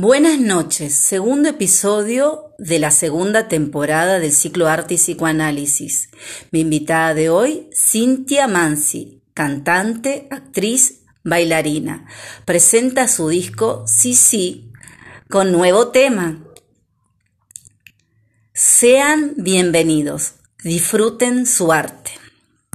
Buenas noches, segundo episodio de la segunda temporada del ciclo Arte y Psicoanálisis. Mi invitada de hoy, Cintia Mansi, cantante, actriz, bailarina. Presenta su disco Sí Sí con nuevo tema. Sean bienvenidos, disfruten su arte.